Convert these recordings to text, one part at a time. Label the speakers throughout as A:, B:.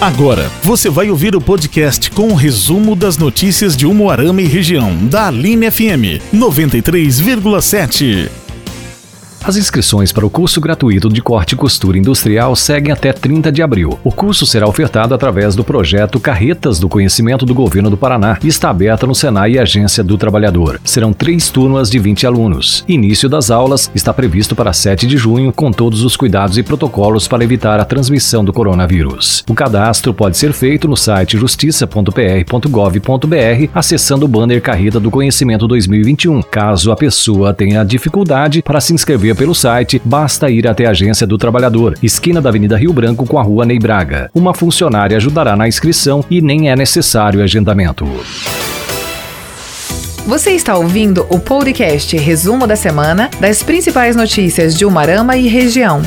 A: Agora, você vai ouvir o podcast com o resumo das notícias de Umuarama e região, da Aline FM 93,7.
B: As inscrições para o curso gratuito de corte e costura industrial seguem até 30 de abril. O curso será ofertado através do projeto Carretas do Conhecimento do Governo do Paraná e está aberto no Senai e Agência do Trabalhador. Serão três turmas de 20 alunos. Início das aulas está previsto para 7 de junho, com todos os cuidados e protocolos para evitar a transmissão do coronavírus. O cadastro pode ser feito no site justiça.pr.gov.br, acessando o banner Carreta do Conhecimento 2021. Caso a pessoa tenha dificuldade para se inscrever pelo site, basta ir até a Agência do Trabalhador, esquina da Avenida Rio Branco com a Rua Ney Braga. Uma funcionária ajudará na inscrição e nem é necessário agendamento.
C: Você está ouvindo o podcast Resumo da Semana das principais notícias de Umarama e região.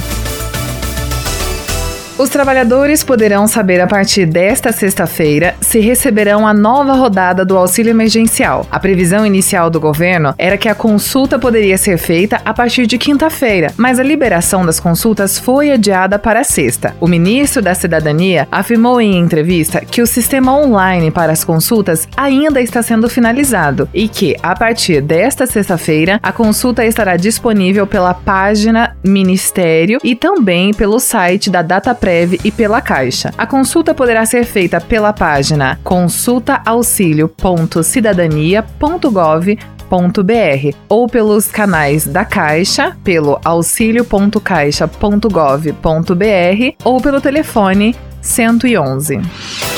C: Os trabalhadores poderão saber a partir desta sexta-feira se receberão a nova rodada do auxílio emergencial. A previsão inicial do governo era que a consulta poderia ser feita a partir de quinta-feira, mas a liberação das consultas foi adiada para sexta. O ministro da Cidadania afirmou em entrevista que o sistema online para as consultas ainda está sendo finalizado e que, a partir desta sexta-feira, a consulta estará disponível pela página Ministério e também pelo site da DataPrev E pela Caixa. A consulta poderá ser feita pela página consultaauxilio.cidadania.gov.br ou pelos canais da Caixa, pelo auxilio.caixa.gov.br ou pelo telefone 111.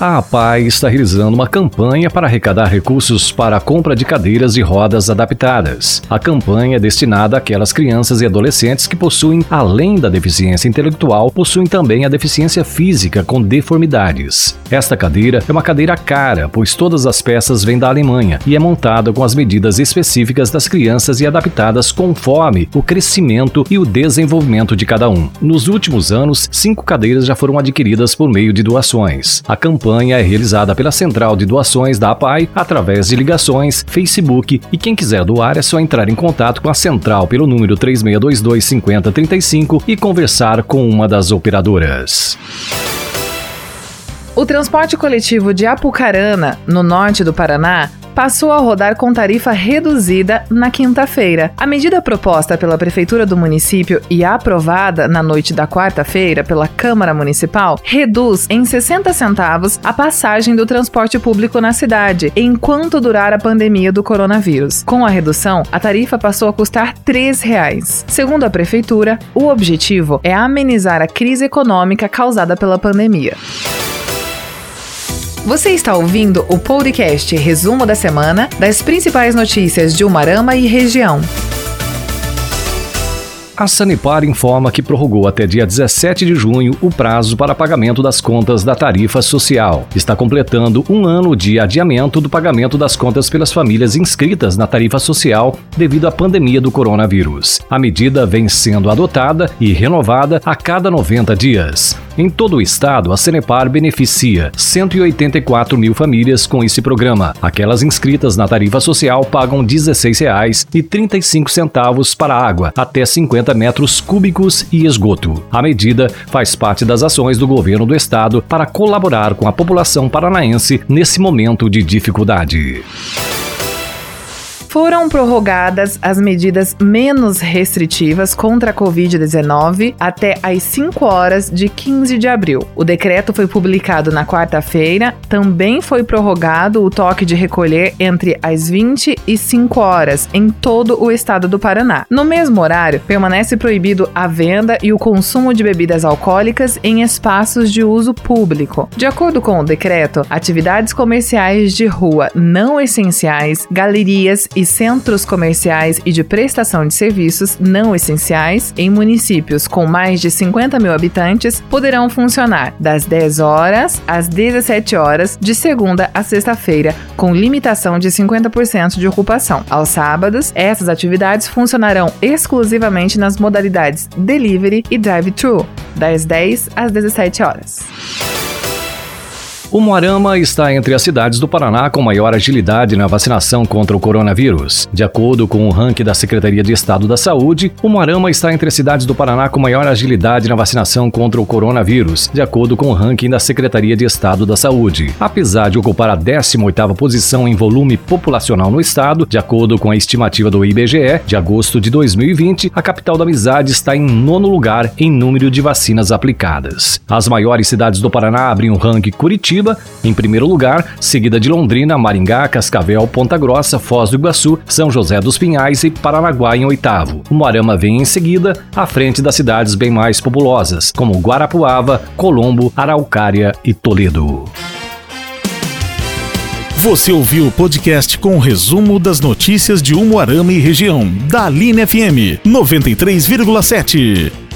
B: A APAI está realizando uma campanha para arrecadar recursos para a compra de cadeiras e rodas adaptadas. A campanha é destinada àquelas crianças e adolescentes que possuem, além da deficiência intelectual, possuem também a deficiência física com deformidades. Esta cadeira é uma cadeira cara, pois todas as peças vêm da Alemanha e é montada com as medidas específicas das crianças e adaptadas conforme o crescimento e o desenvolvimento de cada um. Nos últimos anos, cinco cadeiras já foram adquiridas por meio de doações. A campanha campanha é realizada pela Central de Doações da APAI através de ligações, Facebook e quem quiser doar é só entrar em contato com a central pelo número 3622 5035 e conversar com uma das operadoras.
C: O transporte coletivo de Apucarana, no norte do Paraná, passou a rodar com tarifa reduzida na quinta-feira. A medida proposta pela Prefeitura do município e aprovada na noite da quarta-feira pela Câmara Municipal reduz em 60 centavos a passagem do transporte público na cidade, enquanto durar a pandemia do coronavírus. Com a redução, a tarifa passou a custar R$ 3,00. Segundo a Prefeitura, o objetivo é amenizar a crise econômica causada pela pandemia. Você está ouvindo o podcast Resumo da Semana das principais notícias de Umarama e região.
B: A Sanepar informa que prorrogou até dia 17 de junho o prazo para pagamento das contas da tarifa social. Está completando um ano de adiamento do pagamento das contas pelas famílias inscritas na tarifa social devido à pandemia do coronavírus. A medida vem sendo adotada e renovada a cada 90 dias. Em todo o estado, a Sanepar beneficia 184 mil famílias com esse programa. Aquelas inscritas na tarifa social pagam R$ 16,35 para água, até 50 metros cúbicos e esgoto. A medida faz parte das ações do governo do estado para colaborar com a população paranaense nesse momento de dificuldade
C: foram prorrogadas as medidas menos restritivas contra a Covid-19 até às 5 horas de 15 de abril. O decreto foi publicado na quarta-feira, também foi prorrogado o toque de recolher entre as 20 e 5 horas em todo o estado do Paraná. No mesmo horário, permanece proibido a venda e o consumo de bebidas alcoólicas em espaços de uso público. De acordo com o decreto, atividades comerciais de rua não essenciais, galerias e e centros comerciais e de prestação de serviços não essenciais em municípios com mais de 50 mil habitantes poderão funcionar das 10 horas às 17 horas de segunda a sexta-feira, com limitação de 50% de ocupação. Aos sábados, essas atividades funcionarão exclusivamente nas modalidades delivery e drive-thru, das 10 às 17 horas.
B: O Moarama está entre as cidades do Paraná com maior agilidade na vacinação contra o coronavírus. De acordo com o ranking da Secretaria de Estado da Saúde, o Moarama está entre as cidades do Paraná com maior agilidade na vacinação contra o coronavírus, de acordo com o ranking da Secretaria de Estado da Saúde. Apesar de ocupar a 18ª posição em volume populacional no estado, de acordo com a estimativa do IBGE, de agosto de 2020, a capital da Amizade está em nono lugar em número de vacinas aplicadas. As maiores cidades do Paraná abrem o ranking Curitiba, em primeiro lugar, seguida de Londrina, Maringá, Cascavel, Ponta Grossa, Foz do Iguaçu, São José dos Pinhais e Paranaguá em oitavo. O Moarama vem em seguida, à frente das cidades bem mais populosas, como Guarapuava, Colombo, Araucária e Toledo.
A: Você ouviu o podcast com o resumo das notícias de Umuarama e região, da Aline FM 93,7.